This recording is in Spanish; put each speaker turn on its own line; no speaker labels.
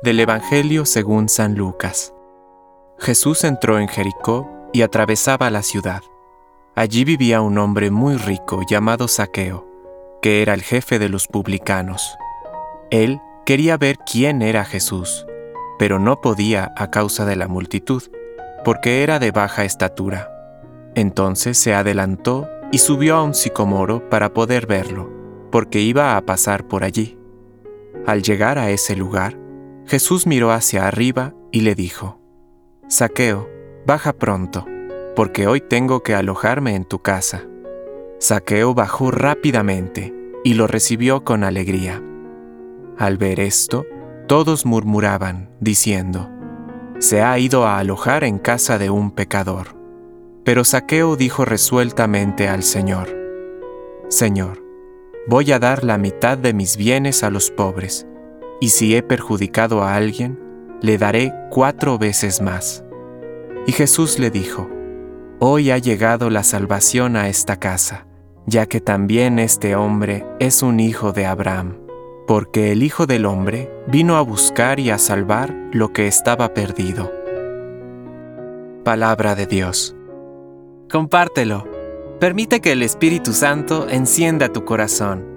Del Evangelio según San Lucas. Jesús entró en Jericó y atravesaba la ciudad. Allí vivía un hombre muy rico llamado Saqueo, que era el jefe de los publicanos. Él quería ver quién era Jesús, pero no podía a causa de la multitud, porque era de baja estatura. Entonces se adelantó y subió a un sicomoro para poder verlo, porque iba a pasar por allí. Al llegar a ese lugar, Jesús miró hacia arriba y le dijo, Saqueo, baja pronto, porque hoy tengo que alojarme en tu casa. Saqueo bajó rápidamente y lo recibió con alegría. Al ver esto, todos murmuraban, diciendo, Se ha ido a alojar en casa de un pecador. Pero Saqueo dijo resueltamente al Señor, Señor, voy a dar la mitad de mis bienes a los pobres, y si he perjudicado a alguien, le daré cuatro veces más. Y Jesús le dijo, Hoy ha llegado la salvación a esta casa, ya que también este hombre es un hijo de Abraham, porque el Hijo del Hombre vino a buscar y a salvar lo que estaba perdido. Palabra de Dios. Compártelo. Permite que el Espíritu Santo encienda tu corazón